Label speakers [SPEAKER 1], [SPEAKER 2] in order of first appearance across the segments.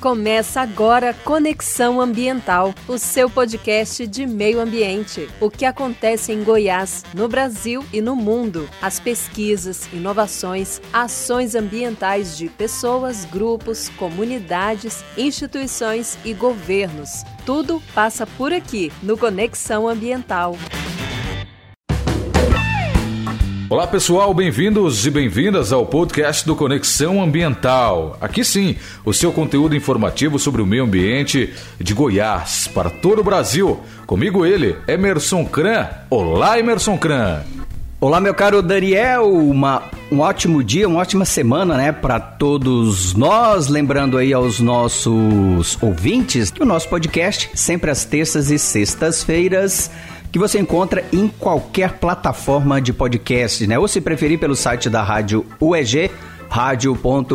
[SPEAKER 1] Começa agora Conexão Ambiental, o seu podcast de meio ambiente. O que acontece em Goiás, no Brasil e no mundo. As pesquisas, inovações, ações ambientais de pessoas, grupos, comunidades, instituições e governos. Tudo passa por aqui no Conexão Ambiental.
[SPEAKER 2] Olá pessoal, bem-vindos e bem-vindas ao podcast do Conexão Ambiental. Aqui sim, o seu conteúdo informativo sobre o meio ambiente de Goiás para todo o Brasil. Comigo ele, Emerson Cran. Olá, Emerson Cran.
[SPEAKER 3] Olá, meu caro Daniel, uma, um ótimo dia, uma ótima semana, né, para todos nós. Lembrando aí aos nossos ouvintes que o nosso podcast, sempre às terças e sextas-feiras, que você encontra em qualquer plataforma de podcast, né? Ou se preferir pelo site da Rádio UEG, radio.ueg.br.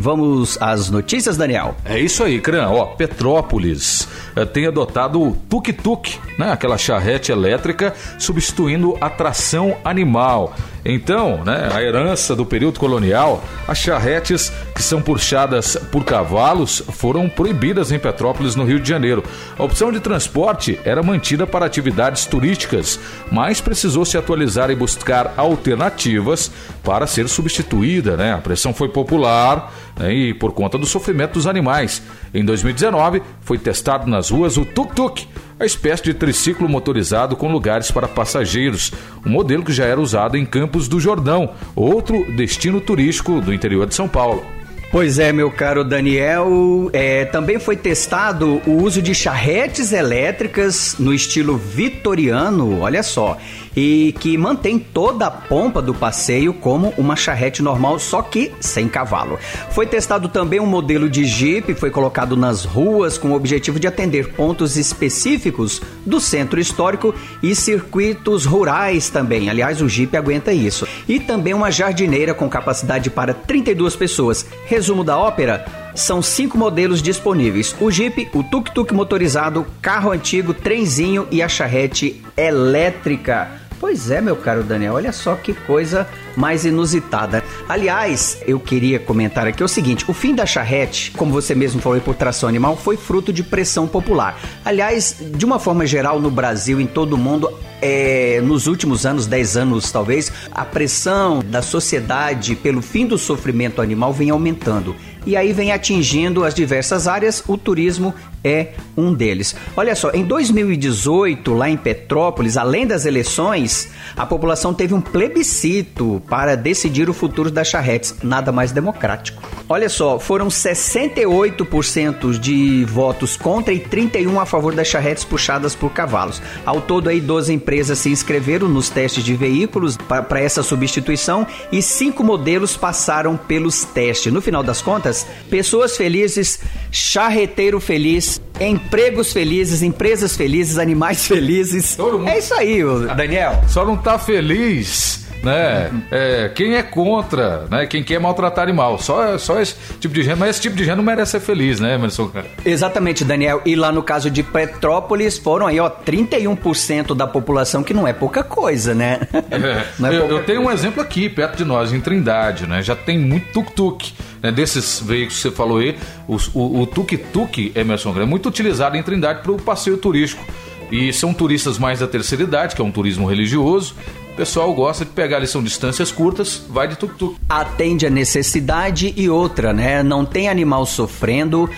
[SPEAKER 3] Vamos às notícias, Daniel?
[SPEAKER 2] É isso aí, Cran. Ó, Petrópolis eh, tem adotado o tuk-tuk, né? Aquela charrete elétrica substituindo a tração animal. Então, né, a herança do período colonial, as charretes que são puxadas por cavalos foram proibidas em Petrópolis, no Rio de Janeiro. A opção de transporte era mantida para atividades turísticas, mas precisou se atualizar e buscar alternativas para ser substituída. Né? A pressão foi popular né, e por conta do sofrimento dos animais. Em 2019, foi testado nas ruas o tuk-tuk a espécie de triciclo motorizado com lugares para passageiros, um modelo que já era usado em Campos do Jordão, outro destino turístico do interior de São Paulo.
[SPEAKER 3] Pois é, meu caro Daniel. É, também foi testado o uso de charretes elétricas no estilo vitoriano, olha só e que mantém toda a pompa do passeio como uma charrete normal, só que sem cavalo. Foi testado também um modelo de Jeep, foi colocado nas ruas com o objetivo de atender pontos específicos do centro histórico e circuitos rurais também. Aliás, o Jeep aguenta isso. E também uma jardineira com capacidade para 32 pessoas. Resumo da ópera: são cinco modelos disponíveis: o Jeep, o tuk-tuk motorizado, carro antigo, trenzinho e a charrete elétrica. Pois é, meu caro Daniel, olha só que coisa mais inusitada. Aliás, eu queria comentar aqui o seguinte: o fim da charrete, como você mesmo falou por tração animal, foi fruto de pressão popular. Aliás, de uma forma geral, no Brasil, em todo o mundo, é, nos últimos anos, 10 anos talvez, a pressão da sociedade pelo fim do sofrimento animal vem aumentando e aí vem atingindo as diversas áreas, o turismo é um deles. Olha só, em 2018, lá em Petrópolis, além das eleições, a população teve um plebiscito para decidir o futuro das charretes, nada mais democrático. Olha só, foram 68% de votos contra e 31 a favor das charretes puxadas por cavalos. Ao todo aí 12 empresas se inscreveram nos testes de veículos para essa substituição e cinco modelos passaram pelos testes. No final das contas, pessoas felizes, charreteiro feliz empregos felizes, empresas felizes, animais felizes. É isso aí, Daniel.
[SPEAKER 2] Só não tá feliz né? É, quem é contra, né? Quem quer maltratar animal. Só, só esse tipo de gente, mas esse tipo de gente não merece ser feliz, né, Emerson?
[SPEAKER 3] Exatamente, Daniel. E lá no caso de Petrópolis foram aí, ó, 31% da população, que não é pouca coisa, né?
[SPEAKER 2] É, é eu, eu, tenho um exemplo aqui, perto de nós, em Trindade, né? Já tem muito tuk-tuk. Né, desses veículos que você falou aí, o tuk-tuk, Emerson, é muito utilizado em Trindade para o passeio turístico. E são turistas mais da terceira idade, que é um turismo religioso. O pessoal gosta de pegar ali, são distâncias curtas, vai de tuk-tuk.
[SPEAKER 3] Atende a necessidade e outra, né? Não tem animal sofrendo,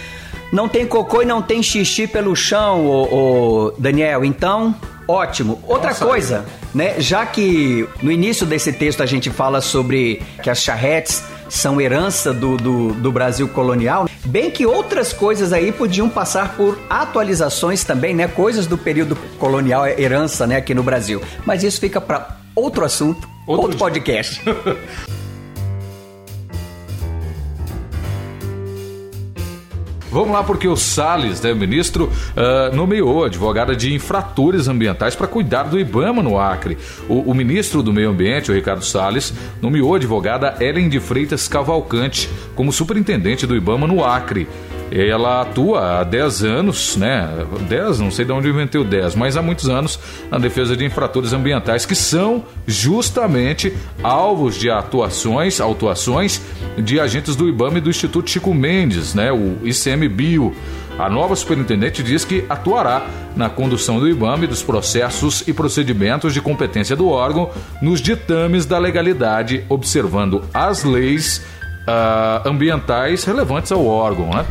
[SPEAKER 3] não tem cocô e não tem xixi pelo chão, ô, ô Daniel. Então, Ótimo. Outra Nossa, coisa, né? Já que no início desse texto a gente fala sobre que as charretes são herança do, do, do, Brasil colonial, bem que outras coisas aí podiam passar por atualizações também, né? Coisas do período colonial, herança, né, aqui no Brasil. Mas isso fica para outro assunto, outro, outro podcast.
[SPEAKER 2] Vamos lá, porque o Salles, né, o ministro, uh, nomeou advogada de infratores ambientais para cuidar do IBAMA no Acre. O, o, ministro do Meio Ambiente, o Ricardo Salles, nomeou a advogada Ellen de Freitas Cavalcante como superintendente do IBAMA no Acre. Ela atua há 10 anos, né? 10, não sei de onde inventou 10, mas há muitos anos na defesa de infratores ambientais que são justamente alvos de atuações, autuações de agentes do IBAMA e do Instituto Chico Mendes, né? O ICMBio. A nova superintendente diz que atuará na condução do IBAMA e dos processos e procedimentos de competência do órgão nos ditames da legalidade, observando as leis uh, ambientais relevantes ao órgão, né?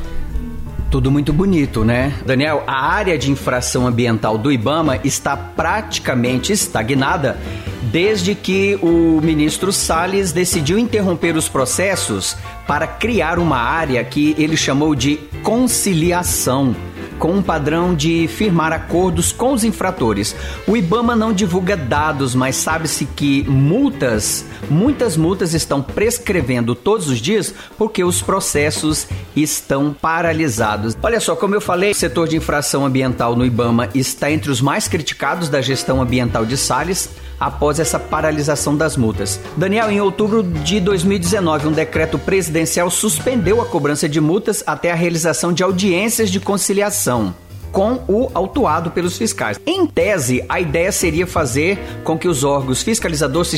[SPEAKER 3] Tudo muito bonito, né? Daniel, a área de infração ambiental do IBAMA está praticamente estagnada desde que o ministro Salles decidiu interromper os processos para criar uma área que ele chamou de conciliação com um padrão de firmar acordos com os infratores. O IBAMA não divulga dados, mas sabe-se que multas, muitas multas estão prescrevendo todos os dias porque os processos estão paralisados. Olha só, como eu falei, o setor de infração ambiental no IBAMA está entre os mais criticados da gestão ambiental de Salles após essa paralisação das multas. Daniel, em outubro de 2019, um decreto presidencial suspendeu a cobrança de multas até a realização de audiências de conciliação com o autuado pelos fiscais. Em tese, a ideia seria fazer com que os órgãos fiscalizadores,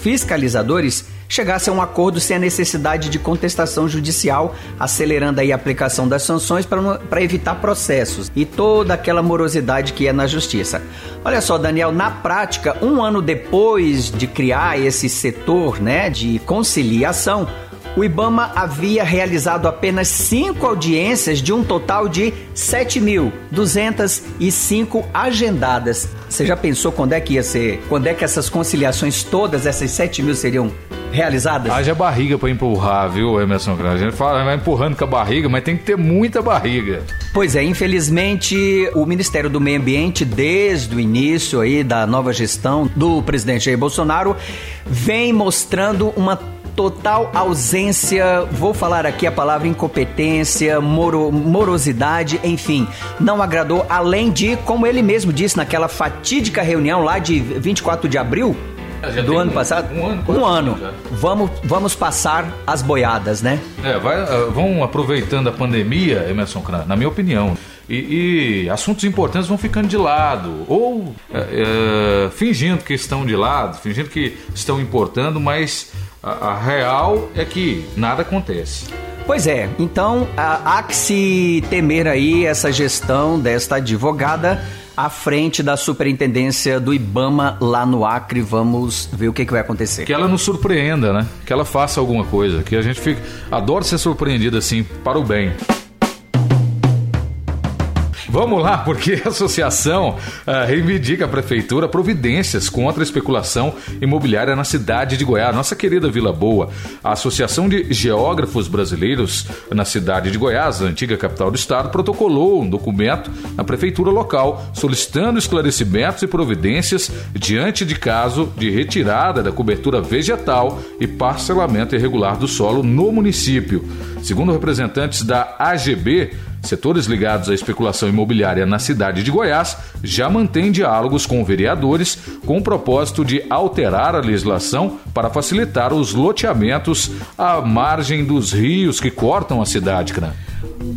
[SPEAKER 3] fiscalizadores chegassem a um acordo sem a necessidade de contestação judicial, acelerando aí a aplicação das sanções para evitar processos e toda aquela morosidade que é na justiça. Olha só, Daniel, na prática, um ano depois de criar esse setor né, de conciliação, o Ibama havia realizado apenas cinco audiências de um total de 7.205 agendadas. Você já pensou quando é que ia ser? Quando é que essas conciliações todas, essas 7 mil seriam realizadas?
[SPEAKER 2] Haja barriga para empurrar, viu, Emerson? A gente fala, vai empurrando com a barriga, mas tem que ter muita barriga.
[SPEAKER 3] Pois é, infelizmente o Ministério do Meio Ambiente, desde o início aí da nova gestão do presidente Jair Bolsonaro, vem mostrando uma total ausência, vou falar aqui a palavra incompetência, moro, morosidade, enfim, não agradou, além de, como ele mesmo disse naquela fatídica reunião lá de 24 de abril, é, do ano um, passado? Um ano. Um ano. Vamos, vamos passar as boiadas, né?
[SPEAKER 2] É, vai, uh, vão aproveitando a pandemia, Emerson Kran, na minha opinião. E, e, assuntos importantes vão ficando de lado, ou é, é, fingindo que estão de lado, fingindo que estão importando, mas a, a real é que nada acontece.
[SPEAKER 3] Pois é, então há que se temer aí essa gestão desta advogada à frente da superintendência do IBAMA lá no Acre. Vamos ver o que, que vai acontecer.
[SPEAKER 2] Que ela nos surpreenda, né? Que ela faça alguma coisa. Que a gente fique. Adoro ser surpreendido assim, para o bem. Vamos lá, porque a associação uh, reivindica a prefeitura providências contra a especulação imobiliária na cidade de Goiás, nossa querida Vila Boa. A Associação de Geógrafos Brasileiros na cidade de Goiás, antiga capital do estado, protocolou um documento na prefeitura local solicitando esclarecimentos e providências diante de caso de retirada da cobertura vegetal e parcelamento irregular do solo no município. Segundo representantes da AGB, Setores ligados à especulação imobiliária na cidade de Goiás já mantêm diálogos com vereadores com o propósito de alterar a legislação para facilitar os loteamentos à margem dos rios que cortam a cidade, Cran.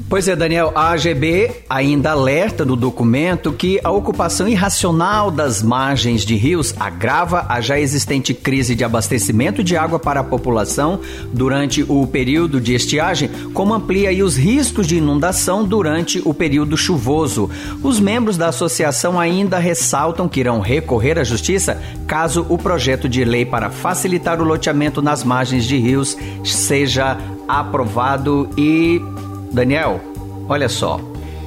[SPEAKER 3] Pois é, Daniel, a AGB ainda alerta no documento que a ocupação irracional das margens de rios agrava a já existente crise de abastecimento de água para a população durante o período de estiagem, como amplia os riscos de inundação durante o período chuvoso. Os membros da associação ainda ressaltam que irão recorrer à justiça caso o projeto de lei para facilitar o loteamento nas margens de rios seja aprovado e Daniel, olha só.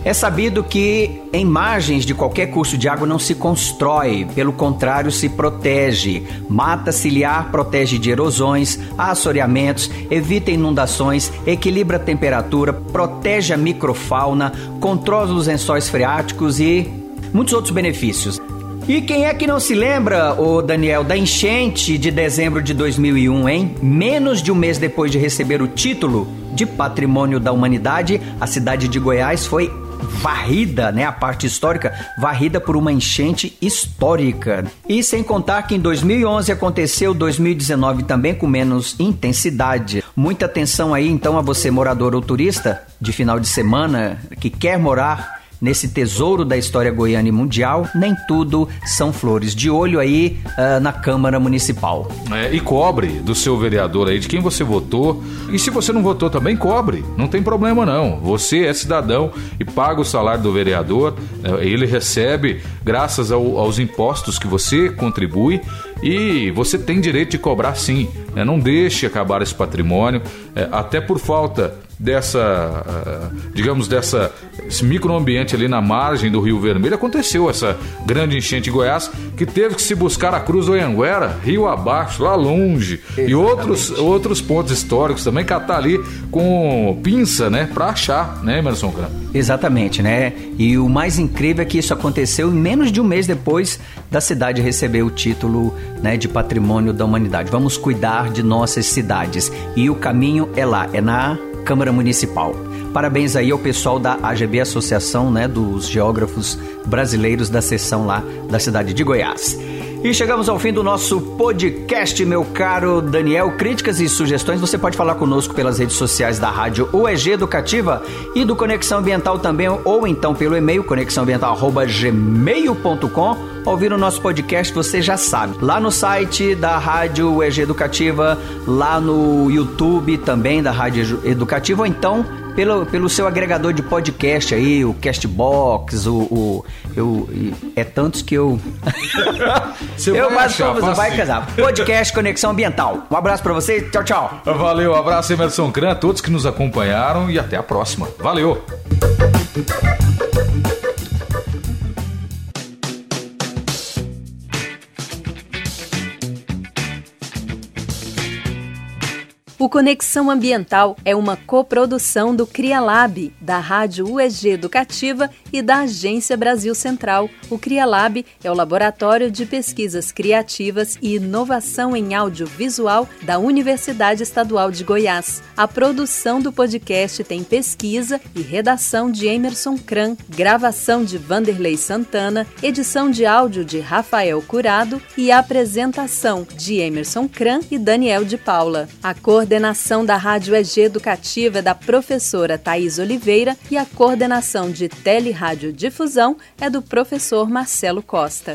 [SPEAKER 3] É sabido que em margens de qualquer curso de água não se constrói, pelo contrário, se protege. Mata ciliar protege de erosões, assoreamentos, evita inundações, equilibra a temperatura, protege a microfauna, controla os lençóis freáticos e muitos outros benefícios. E quem é que não se lembra, o Daniel, da enchente de dezembro de 2001, hein? Menos de um mês depois de receber o título de Patrimônio da Humanidade, a cidade de Goiás foi varrida, né, a parte histórica, varrida por uma enchente histórica. E sem contar que em 2011 aconteceu 2019 também com menos intensidade. Muita atenção aí, então, a você, morador ou turista de final de semana que quer morar nesse tesouro da história goiana e mundial, nem tudo são flores. De olho aí uh, na Câmara Municipal.
[SPEAKER 2] É, e cobre do seu vereador aí, de quem você votou. E se você não votou também, cobre. Não tem problema não. Você é cidadão e paga o salário do vereador. É, ele recebe graças ao, aos impostos que você contribui e você tem direito de cobrar sim. É, não deixe acabar esse patrimônio, é, até por falta dessa, ah, digamos, dessa esse microambiente ali na margem do Rio Vermelho, aconteceu essa grande enchente em Goiás, que teve que se buscar a Cruz do Anhanguera, rio abaixo, lá longe, Exatamente. e outros, outros pontos históricos também, catar ali com pinça, né, para achar, né, Emerson Cram?
[SPEAKER 3] Exatamente, né? E o mais incrível é que isso aconteceu menos de um mês depois da cidade receber o título né, de Patrimônio da Humanidade. Vamos cuidar de nossas cidades. E o caminho é lá, é na Câmara Municipal. Parabéns aí ao pessoal da AGB Associação, né, dos Geógrafos Brasileiros da seção lá da cidade de Goiás. E chegamos ao fim do nosso podcast, meu caro Daniel. Críticas e sugestões você pode falar conosco pelas redes sociais da Rádio UEG Educativa e do Conexão Ambiental também, ou então pelo e-mail conexãoambiental.gmail.com. Ouvir o nosso podcast, você já sabe. Lá no site da Rádio UEG Educativa, lá no YouTube também da Rádio Educativa, ou então pelo, pelo seu agregador de podcast aí, o Castbox, o. o eu, é tantos que eu. eu vai achar, você vai casar. Podcast Conexão Ambiental. Um abraço para você, tchau, tchau.
[SPEAKER 2] Valeu, um abraço, Emerson Cran, a todos que nos acompanharam e até a próxima. Valeu!
[SPEAKER 1] O Conexão Ambiental é uma coprodução do CriaLab, da Rádio UEG Educativa e da Agência Brasil Central. O CriaLab é o laboratório de pesquisas criativas e inovação em audiovisual da Universidade Estadual de Goiás. A produção do podcast tem pesquisa e redação de Emerson Kran, gravação de Vanderlei Santana, edição de áudio de Rafael Curado e apresentação de Emerson Kran e Daniel de Paula. A coordenação da Rádio EG Educativa é da professora Thais Oliveira e a coordenação de Teleradio Difusão é do professor Marcelo Costa.